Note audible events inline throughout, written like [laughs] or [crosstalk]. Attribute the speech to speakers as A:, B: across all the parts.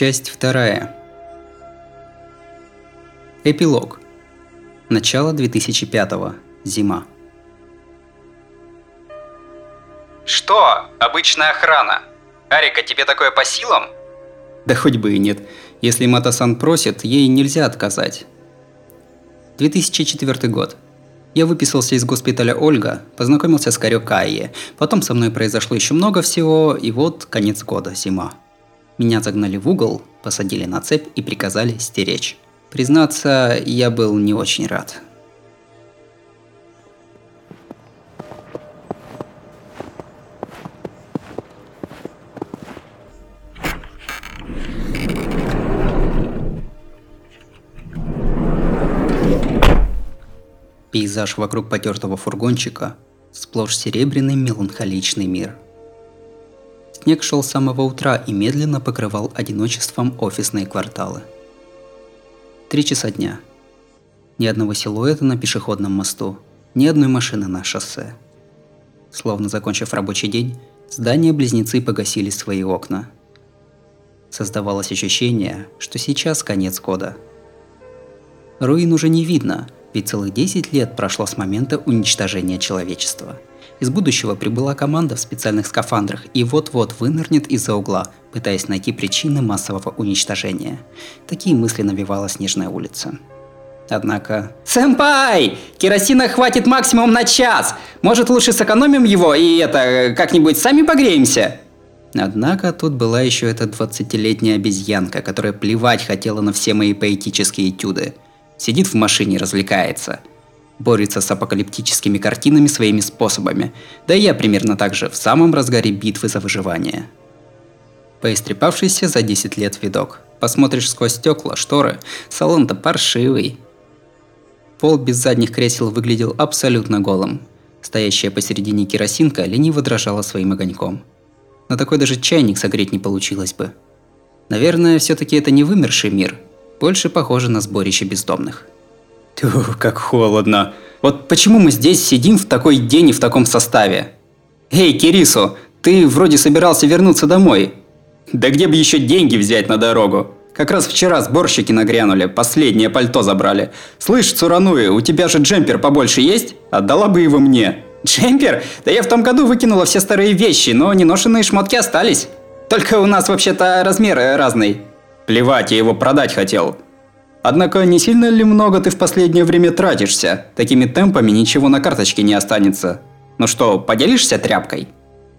A: Часть вторая. Эпилог. Начало 2005-го. Зима.
B: Что? Обычная охрана. Арика, тебе такое по силам?
A: Да хоть бы и нет. Если Матасан просит, ей нельзя отказать. 2004 год. Я выписался из госпиталя Ольга, познакомился с Карё Кайе. Потом со мной произошло еще много всего, и вот конец года, зима. Меня загнали в угол, посадили на цепь и приказали стеречь. Признаться, я был не очень рад. Пейзаж вокруг потертого фургончика – сплошь серебряный меланхоличный мир. Снег шел с самого утра и медленно покрывал одиночеством офисные кварталы. Три часа дня. Ни одного силуэта на пешеходном мосту, ни одной машины на шоссе. Словно закончив рабочий день, здания-близнецы погасили свои окна. Создавалось ощущение, что сейчас конец года. Руин уже не видно – ведь целых 10 лет прошло с момента уничтожения человечества. Из будущего прибыла команда в специальных скафандрах и вот-вот вынырнет из-за угла, пытаясь найти причины массового уничтожения. Такие мысли навевала Снежная улица. Однако... «Сэмпай! Керосина хватит максимум на час! Может лучше сэкономим его и это, как-нибудь сами погреемся?» Однако тут была еще эта 20-летняя обезьянка, которая плевать хотела на все мои поэтические этюды – Сидит в машине, развлекается. Борется с апокалиптическими картинами своими способами. Да и я примерно так же, в самом разгаре битвы за выживание. Поистрепавшийся за 10 лет видок. Посмотришь сквозь стекла, шторы, салон-то паршивый. Пол без задних кресел выглядел абсолютно голым. Стоящая посередине керосинка лениво дрожала своим огоньком. На такой даже чайник согреть не получилось бы. Наверное, все таки это не вымерший мир – больше похоже на сборище бездомных. Тю, как холодно. Вот почему мы здесь сидим в такой день и в таком составе? Эй, Кирису, ты вроде собирался вернуться домой. Да где бы еще деньги взять на дорогу? Как раз вчера сборщики нагрянули, последнее пальто забрали. Слышь, Цурануи, у тебя же джемпер побольше есть? Отдала бы его мне. Джемпер? Да я в том году выкинула все старые вещи, но неношенные шмотки остались. Только у нас вообще-то размеры разные. Плевать, я его продать хотел. Однако не сильно ли много ты в последнее время тратишься? Такими темпами ничего на карточке не останется. Ну что, поделишься тряпкой?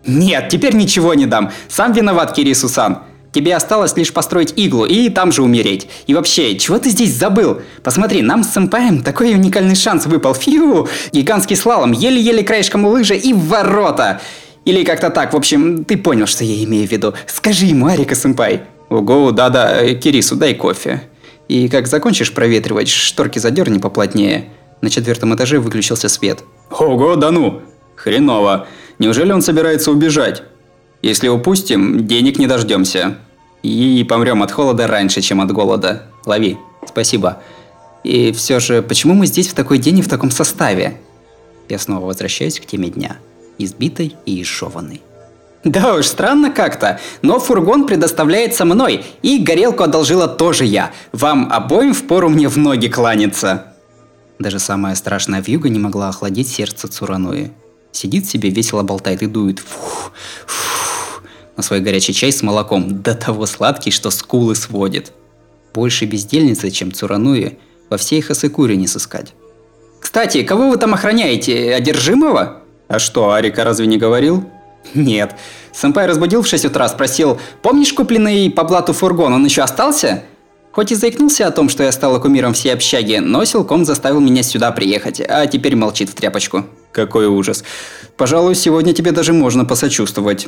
A: Нет, теперь ничего не дам. Сам виноват, Кирису-сан. Тебе осталось лишь построить иглу и там же умереть. И вообще, чего ты здесь забыл? Посмотри, нам с сэмпаем такой уникальный шанс выпал. Фью! Гигантский слалом, еле-еле краешком лыжи и ворота. Или как-то так, в общем, ты понял, что я имею в виду. Скажи ему, Арика сэмпай. Ого, да-да, Кирису, дай кофе. И как закончишь проветривать, шторки задерни поплотнее. На четвертом этаже выключился свет. Ого, да ну! Хреново. Неужели он собирается убежать? Если упустим, денег не дождемся. И помрем от холода раньше, чем от голода. Лови. Спасибо. И все же, почему мы здесь в такой день и в таком составе? Я снова возвращаюсь к теме дня. Избитой и изжеванной. [laughs] Да уж, странно как-то, но фургон предоставляется мной, и горелку одолжила тоже я. Вам обоим впору мне в ноги кланяться. Даже самая страшная вьюга не могла охладить сердце Цурануи. Сидит себе, весело болтает и дует. Фух, фух, на свой горячий чай с молоком, до того сладкий, что скулы сводит. Больше бездельницы, чем Цурануи, во всей Хасекуре не сыскать. Кстати, кого вы там охраняете? Одержимого? А что, Арика разве не говорил? Нет. Сэмпай разбудил в 6 утра, спросил, помнишь купленный по блату фургон, он еще остался? Хоть и заикнулся о том, что я стала кумиром всей общаги, но силком заставил меня сюда приехать, а теперь молчит в тряпочку. Какой ужас. Пожалуй, сегодня тебе даже можно посочувствовать.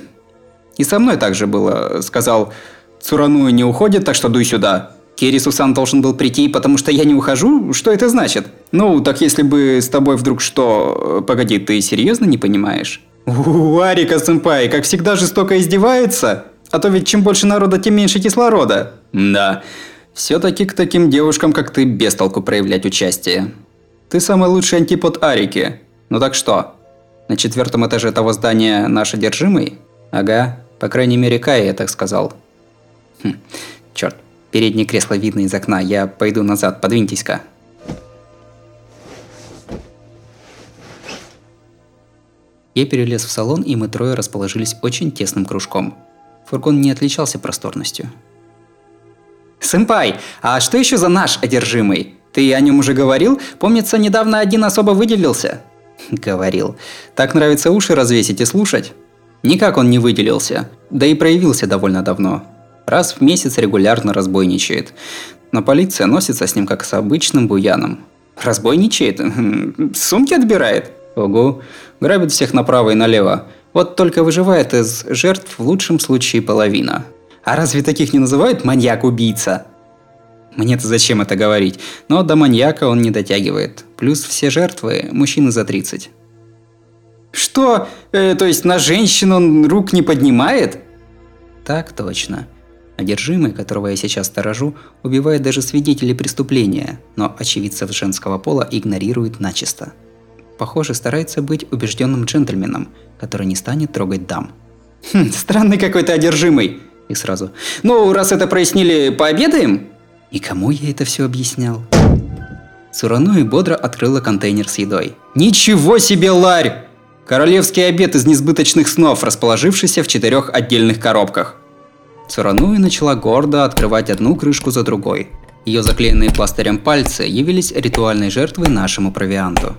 A: И со мной так же было. Сказал, Цурану не уходит, так что дуй сюда. Кирису-сан должен был прийти, потому что я не ухожу? Что это значит? Ну, так если бы с тобой вдруг что... Погоди, ты серьезно не понимаешь? У, Арика сэмпай, как всегда жестоко издевается. А то ведь чем больше народа, тем меньше кислорода. Да, все-таки к таким девушкам, как ты, без толку проявлять участие. Ты самый лучший антипод Арики. Ну так что? На четвертом этаже того здания наш одержимый? Ага, по крайней мере Кай я так сказал. Хм. Черт, переднее кресло видно из окна, я пойду назад, подвиньтесь-ка. Я перелез в салон, и мы трое расположились очень тесным кружком. Фургон не отличался просторностью. «Сэмпай, а что еще за наш одержимый? Ты о нем уже говорил? Помнится, недавно один особо выделился?» [laughs] Говорил. «Так нравится уши развесить и слушать?» Никак он не выделился, да и проявился довольно давно. Раз в месяц регулярно разбойничает. Но полиция носится с ним как с обычным буяном. Разбойничает? [laughs] Сумки отбирает? Ого, грабит всех направо и налево. Вот только выживает из жертв в лучшем случае половина. А разве таких не называют маньяк-убийца? Мне-то зачем это говорить? Но до маньяка он не дотягивает. Плюс все жертвы – мужчины за 30. Что? Э, то есть на женщину он рук не поднимает? Так точно. Одержимый, которого я сейчас сторожу, убивает даже свидетелей преступления, но очевидцев женского пола игнорирует начисто. Похоже, старается быть убежденным джентльменом, который не станет трогать дам. Хм, странный какой-то одержимый. И сразу. Ну, раз это прояснили, пообедаем? И кому я это все объяснял? Сурануи бодро открыла контейнер с едой. Ничего себе, ларь! Королевский обед из несбыточных снов, расположившийся в четырех отдельных коробках. Цурануи начала гордо открывать одну крышку за другой. Ее заклеенные пластырем пальцы явились ритуальной жертвой нашему провианту.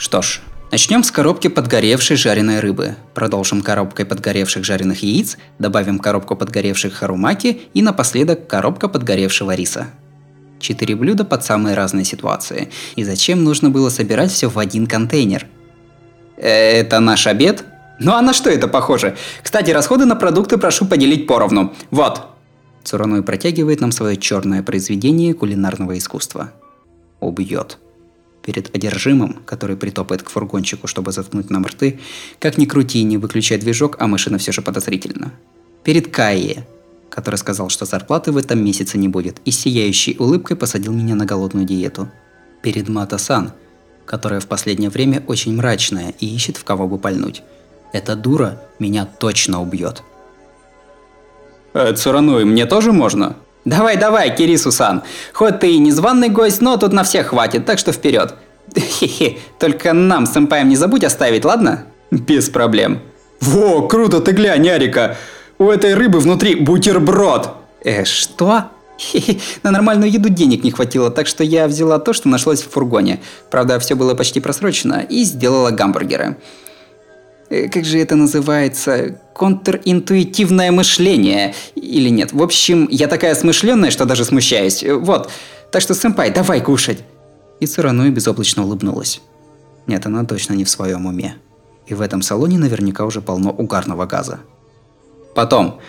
A: Что ж, начнем с коробки подгоревшей жареной рыбы. Продолжим коробкой подгоревших жареных яиц, добавим коробку подгоревших харумаки и напоследок коробка подгоревшего риса. Четыре блюда под самые разные ситуации. И зачем нужно было собирать все в один контейнер? Э, это наш обед? Ну а на что это похоже? Кстати, расходы на продукты прошу поделить поровну. Вот. Цураной протягивает нам свое черное произведение кулинарного искусства. Убьет. Перед одержимым, который притопает к фургончику, чтобы заткнуть нам рты, как ни крути, не выключай движок, а машина все же подозрительна. Перед Кайе, который сказал, что зарплаты в этом месяце не будет, и сияющей улыбкой посадил меня на голодную диету. Перед Мата-сан, которая в последнее время очень мрачная и ищет в кого бы пальнуть. Эта дура меня точно убьет. Э, Цурануи, мне тоже можно? Давай, давай, Кирису-сан. Хоть ты и незваный гость, но тут на всех хватит, так что вперед. Хе-хе, только нам с сэмпаем не забудь оставить, ладно? Без проблем. Во, круто, ты глянь, Арика. У этой рыбы внутри бутерброд. Э, что? Хе-хе, на нормальную еду денег не хватило, так что я взяла то, что нашлось в фургоне. Правда, все было почти просрочено, и сделала гамбургеры. Э, как же это называется, контринтуитивное мышление или нет. В общем, я такая смышленная, что даже смущаюсь. Э, вот. Так что, сэмпай, давай кушать. И Цурануи безоблачно улыбнулась. Нет, она точно не в своем уме. И в этом салоне наверняка уже полно угарного газа. Потом.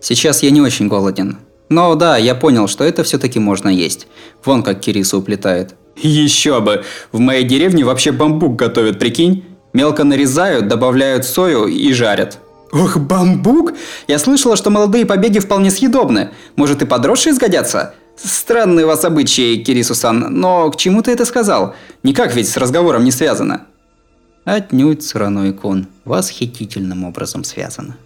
A: Сейчас я не очень голоден. Но да, я понял, что это все-таки можно есть. Вон как Кирису уплетает. Еще бы! В моей деревне вообще бамбук готовят, прикинь? Мелко нарезают, добавляют сою и жарят. Ох, бамбук? Я слышала, что молодые побеги вполне съедобны. Может и подросшие сгодятся? Странные у вас обычаи, Кирисусан, но к чему ты это сказал? Никак ведь с разговором не связано. Отнюдь, Цураной Кун, восхитительным образом связано.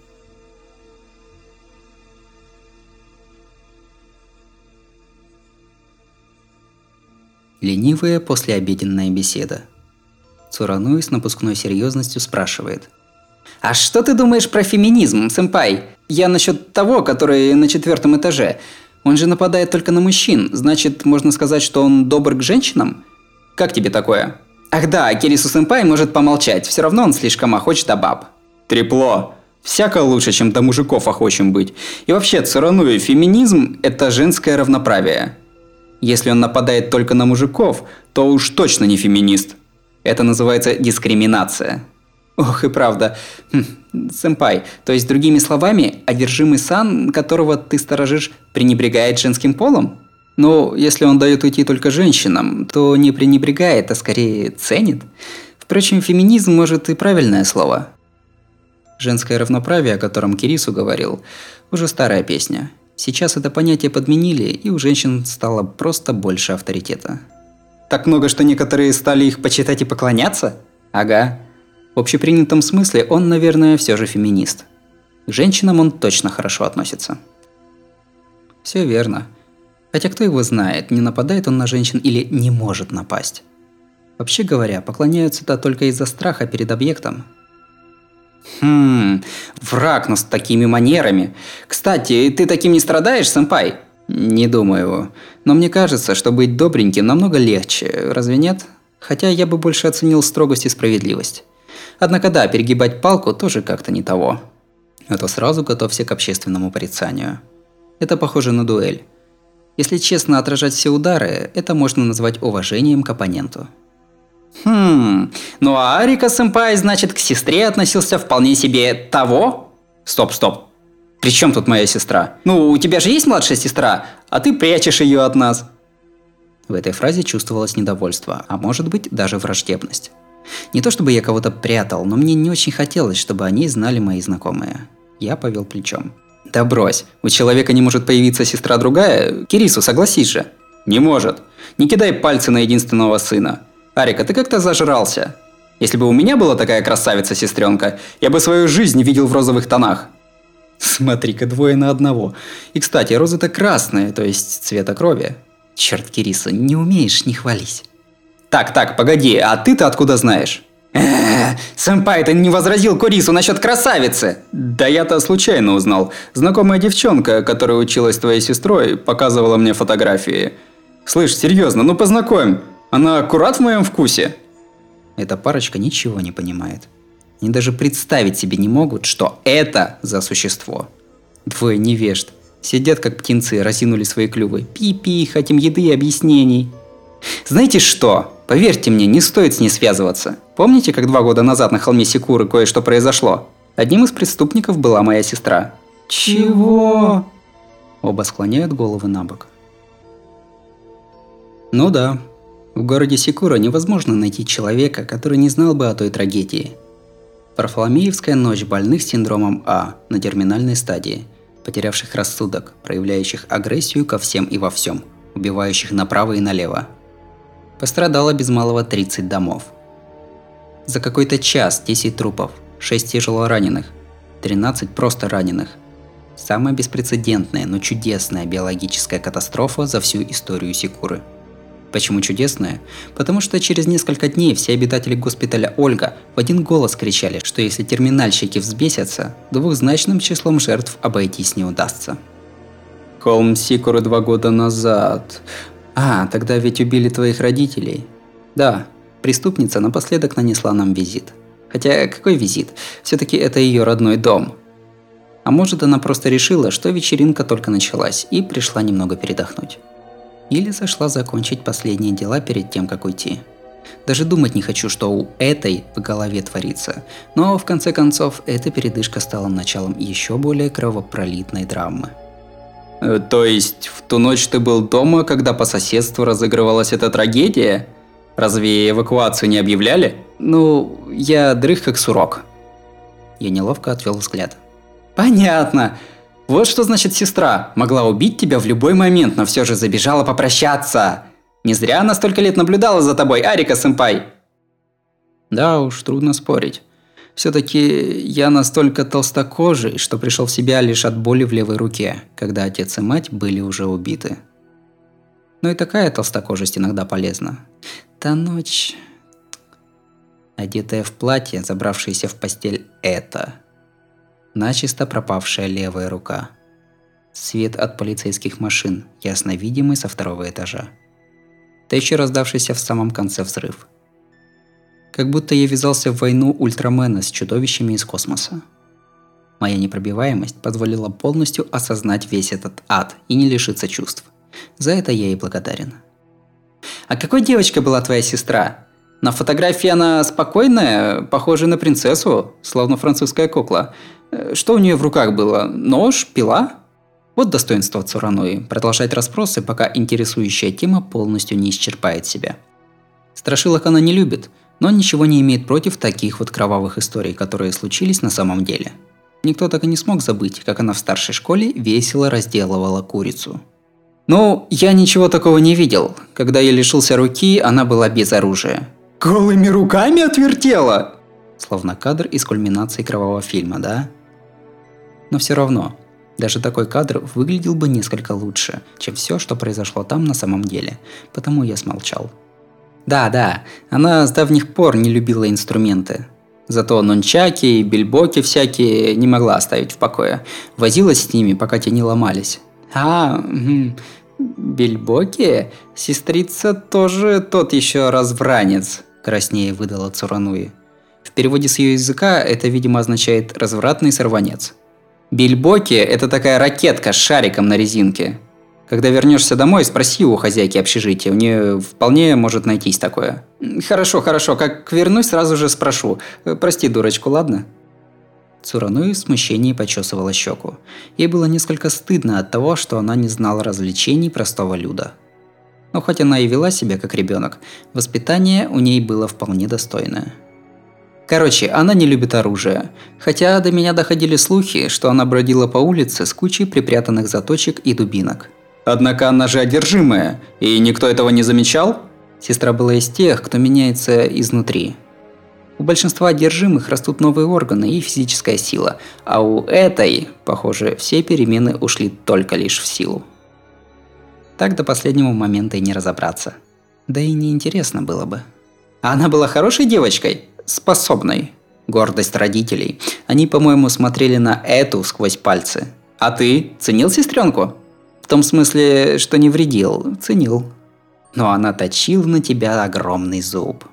A: Ленивая послеобеденная беседа – Цурануи с напускной серьезностью спрашивает. «А что ты думаешь про феминизм, сэмпай? Я насчет того, который на четвертом этаже. Он же нападает только на мужчин, значит, можно сказать, что он добр к женщинам? Как тебе такое?» Ах да, Кирису сэмпай может помолчать, все равно он слишком охоч до баб. Трепло. Всяко лучше, чем до мужиков охочем быть. И вообще, Цурануи, феминизм – это женское равноправие. Если он нападает только на мужиков, то уж точно не феминист. Это называется дискриминация. Ох и правда. Хм, сэмпай, то есть другими словами, одержимый сан, которого ты сторожишь, пренебрегает женским полом? Ну, если он дает уйти только женщинам, то не пренебрегает, а скорее ценит. Впрочем, феминизм может и правильное слово. Женское равноправие, о котором Кирису говорил, уже старая песня. Сейчас это понятие подменили, и у женщин стало просто больше авторитета. Так много, что некоторые стали их почитать и поклоняться? Ага. В общепринятом смысле он, наверное, все же феминист. К женщинам он точно хорошо относится. Все верно. Хотя кто его знает, не нападает он на женщин или не может напасть. Вообще говоря, поклоняются-то только из-за страха перед объектом.
B: Хм, враг, но с такими манерами. Кстати, ты таким не страдаешь, сэмпай?
A: Не думаю. Но мне кажется, что быть добреньким намного легче, разве нет? Хотя я бы больше оценил строгость и справедливость. Однако да, перегибать палку тоже как-то не того. А то сразу готовься к общественному порицанию. Это похоже на дуэль. Если честно отражать все удары, это можно назвать уважением к оппоненту.
B: Хм, ну а Арика Сэмпай, значит, к сестре относился вполне себе того? Стоп, стоп. При чем тут моя сестра? Ну, у тебя же есть младшая сестра, а ты прячешь ее от нас.
A: В этой фразе чувствовалось недовольство, а может быть даже враждебность. Не то чтобы я кого-то прятал, но мне не очень хотелось, чтобы они знали мои знакомые. Я повел плечом.
B: Да брось, у человека не может появиться сестра другая? Кирису, согласись же. Не может. Не кидай пальцы на единственного сына. Арика, ты как-то зажрался. Если бы у меня была такая красавица-сестренка, я бы свою жизнь видел в розовых тонах.
A: Смотри-ка, двое на одного. И, кстати, розы-то красные, то есть цвета крови. Черт, Кириса, не умеешь, не хвались.
B: Так, так, погоди, а ты-то откуда знаешь? Сэмпай, ты не возразил Курису насчет красавицы? Да я-то случайно узнал. Знакомая девчонка, которая училась твоей сестрой, показывала мне фотографии. Слышь, серьезно, ну познакомь. Она аккурат в моем вкусе?
A: Эта парочка ничего не понимает. Они даже представить себе не могут, что это за существо. Двое невежд. Сидят как птенцы, разинули свои клювы. Пи-пи, хотим еды и объяснений.
B: Знаете что? Поверьте мне, не стоит с ней связываться. Помните, как два года назад на холме Секуры кое-что произошло? Одним из преступников была моя сестра.
A: Чего? Оба склоняют головы на бок. Ну да, в городе Секура невозможно найти человека, который не знал бы о той трагедии. Парфоломеевская ночь больных синдромом А на терминальной стадии, потерявших рассудок, проявляющих агрессию ко всем и во всем, убивающих направо и налево, Пострадало без малого 30 домов. За какой-то час 10 трупов, 6 тяжело раненых, 13 просто раненых. Самая беспрецедентная, но чудесная биологическая катастрофа за всю историю Секуры. Почему чудесная? Потому что через несколько дней все обитатели госпиталя Ольга в один голос кричали, что если терминальщики взбесятся, двухзначным числом жертв обойтись не удастся.
B: Холм Сикуры два года назад.
A: А, тогда ведь убили твоих родителей. Да, преступница напоследок нанесла нам визит. Хотя какой визит? Все-таки это ее родной дом. А может она просто решила, что вечеринка только началась и пришла немного передохнуть. Или зашла закончить последние дела перед тем, как уйти. Даже думать не хочу, что у этой в голове творится. Но в конце концов, эта передышка стала началом еще более кровопролитной драмы.
B: Э, то есть, в ту ночь ты был дома, когда по соседству разыгрывалась эта трагедия? Разве эвакуацию не объявляли?
A: Ну, я дрых как сурок. Я неловко отвел взгляд.
B: Понятно. Вот что значит сестра. Могла убить тебя в любой момент, но все же забежала попрощаться. Не зря она столько лет наблюдала за тобой, Арика-сэмпай.
A: Да уж, трудно спорить. Все-таки я настолько толстокожий, что пришел в себя лишь от боли в левой руке, когда отец и мать были уже убиты. Но и такая толстокожесть иногда полезна. Та ночь... Одетая в платье, забравшаяся в постель это. Начисто пропавшая левая рука. Свет от полицейских машин, ясно видимый со второго этажа. Да еще раздавшийся в самом конце взрыв – как будто я ввязался в войну Ультрамена с чудовищами из космоса. Моя непробиваемость позволила полностью осознать весь этот ад и не лишиться чувств. За это я ей благодарен.
B: А какой девочка была твоя сестра? На фотографии она спокойная, похожая на принцессу, словно французская кукла. Э, что у нее в руках было? Нож? Пила?
A: Вот достоинство Цурануи – продолжать расспросы, пока интересующая тема полностью не исчерпает себя. Страшилок она не любит – но ничего не имеет против таких вот кровавых историй, которые случились на самом деле. Никто так и не смог забыть, как она в старшей школе весело разделывала курицу.
B: Ну, я ничего такого не видел. Когда я лишился руки, она была без оружия. Голыми руками отвертела?
A: Словно кадр из кульминации кровавого фильма, да? Но все равно, Даже такой кадр выглядел бы несколько лучше, чем все, что произошло там на самом деле, потому я смолчал. Да, да, она с давних пор не любила инструменты. Зато нончаки и бельбоки всякие не могла оставить в покое. Возилась с ними, пока те не ломались. А, бельбоки? Сестрица тоже тот еще развранец, краснее выдала Цурануи. В переводе с ее языка это, видимо, означает «развратный сорванец». Бельбоки – это такая ракетка с шариком на резинке. Когда вернешься домой, спроси у хозяйки общежития, у нее вполне может найтись такое. Хорошо, хорошо, как вернусь, сразу же спрошу. Прости дурочку, ладно? Цурануи в смущении почесывала щеку. Ей было несколько стыдно от того, что она не знала развлечений простого люда. Но хоть она и вела себя как ребенок, воспитание у ней было вполне достойное. Короче, она не любит оружие. Хотя до меня доходили слухи, что она бродила по улице с кучей припрятанных заточек и дубинок.
B: Однако она же одержимая, и никто этого не замечал?
A: Сестра была из тех, кто меняется изнутри. У большинства одержимых растут новые органы и физическая сила, а у этой, похоже, все перемены ушли только лишь в силу. Так до последнего момента и не разобраться. Да и неинтересно было бы. А она была хорошей девочкой? Способной. Гордость родителей. Они, по-моему, смотрели на эту сквозь пальцы. А ты ценил сестренку? В том смысле, что не вредил, ценил. Но она точила на тебя огромный зуб.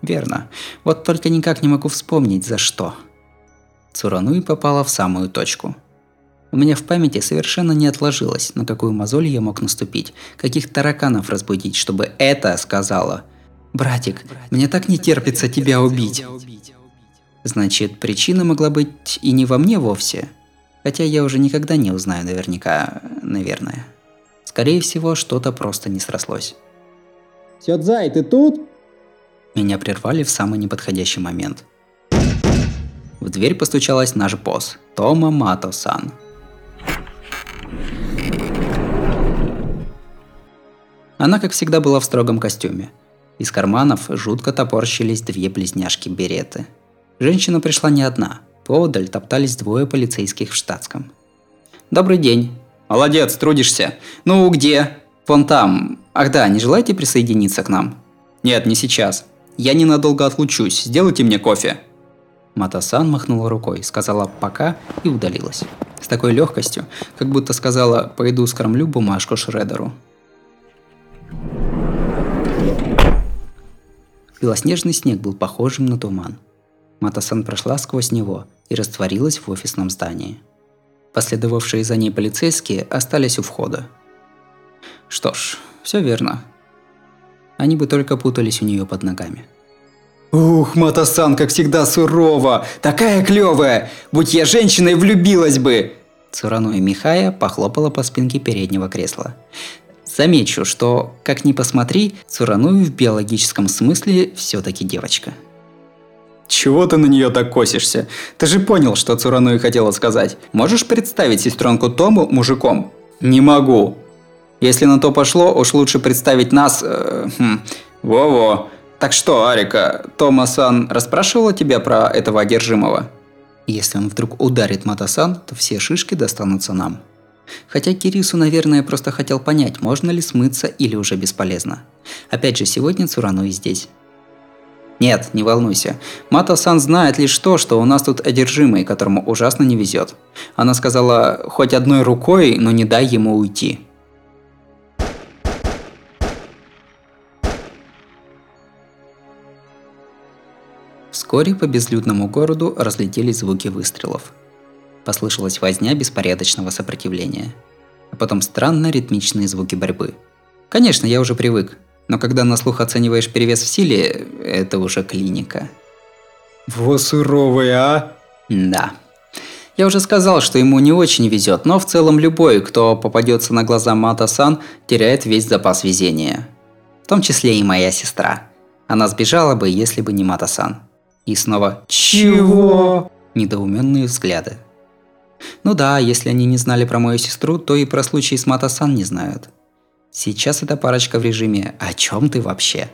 A: Верно. Вот только никак не могу вспомнить, за что. Цурануи попала в самую точку. У меня в памяти совершенно не отложилось, на какую мозоль я мог наступить, каких тараканов разбудить, чтобы это сказала – «Братик, мне так не терпится тебя убить». Значит, причина могла быть и не во мне вовсе. Хотя я уже никогда не узнаю наверняка, наверное. Скорее всего, что-то просто не срослось.
B: Сёдзай, ты тут?
A: Меня прервали в самый неподходящий момент. В дверь постучалась наш босс, Тома Мато-сан. Она, как всегда, была в строгом костюме – из карманов жутко топорщились две близняшки-береты. Женщина пришла не одна. Поодаль топтались двое полицейских в штатском. «Добрый день».
B: «Молодец, трудишься. Ну, где?»
A: «Вон там. Ах да, не желаете присоединиться к нам?»
B: «Нет, не сейчас. Я ненадолго отлучусь. Сделайте мне кофе».
A: Матасан махнула рукой, сказала «пока» и удалилась. С такой легкостью, как будто сказала «пойду скормлю бумажку Шредеру». Белоснежный снег был похожим на туман. Матасан прошла сквозь него и растворилась в офисном здании. Последовавшие за ней полицейские остались у входа. Что ж, все верно. Они бы только путались у нее под ногами.
B: Ух, Матасан, как всегда сурово! Такая клевая! Будь я женщиной, влюбилась бы!
A: Цурану и Михая похлопала по спинке переднего кресла. Замечу, что, как ни посмотри, Цурануи в биологическом смысле все-таки девочка.
B: Чего ты на нее так косишься? Ты же понял, что Цурануи хотела сказать. Можешь представить сестренку Тому мужиком? Не могу. Если на то пошло, уж лучше представить нас... Э, хм, во-во. Так что, Арика, Тома-сан расспрашивала тебя про этого одержимого?
A: Если он вдруг ударит Матасан, то все шишки достанутся нам. Хотя Кирису, наверное, просто хотел понять, можно ли смыться или уже бесполезно. Опять же, сегодня Цурану и здесь. Нет, не волнуйся. Мато-сан знает лишь то, что у нас тут одержимый, которому ужасно не везет. Она сказала, хоть одной рукой, но не дай ему уйти. Вскоре по безлюдному городу разлетелись звуки выстрелов – Послышалась возня беспорядочного сопротивления. А потом странно ритмичные звуки борьбы. Конечно, я уже привык, но когда на слух оцениваешь перевес в силе, это уже клиника.
B: Во суровый, а?
A: Да. Я уже сказал, что ему не очень везет, но в целом любой, кто попадется на глаза Мата-сан, теряет весь запас везения. В том числе и моя сестра. Она сбежала бы, если бы не Мата-сан. И снова
B: «Чего?»
A: Недоуменные взгляды. Ну да, если они не знали про мою сестру, то и про случай с Матасан не знают. Сейчас эта парочка в режиме «О чем ты вообще?»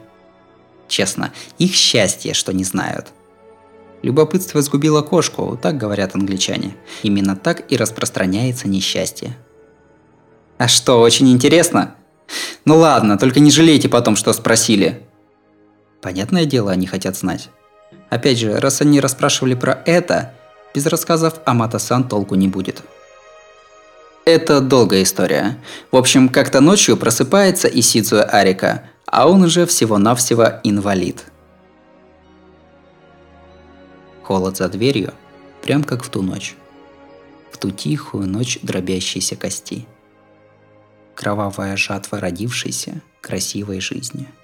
A: Честно, их счастье, что не знают. Любопытство сгубило кошку, так говорят англичане. Именно так и распространяется несчастье.
B: А что, очень интересно? Ну ладно, только не жалейте потом, что спросили.
A: Понятное дело, они хотят знать. Опять же, раз они расспрашивали про это, без рассказов о Мата-сан толку не будет.
B: Это долгая история. В общем, как-то ночью просыпается Исидзуя Арика, а он уже всего-навсего инвалид.
A: Холод за дверью, прям как в ту ночь. В ту тихую ночь дробящейся кости. Кровавая жатва родившейся красивой жизни –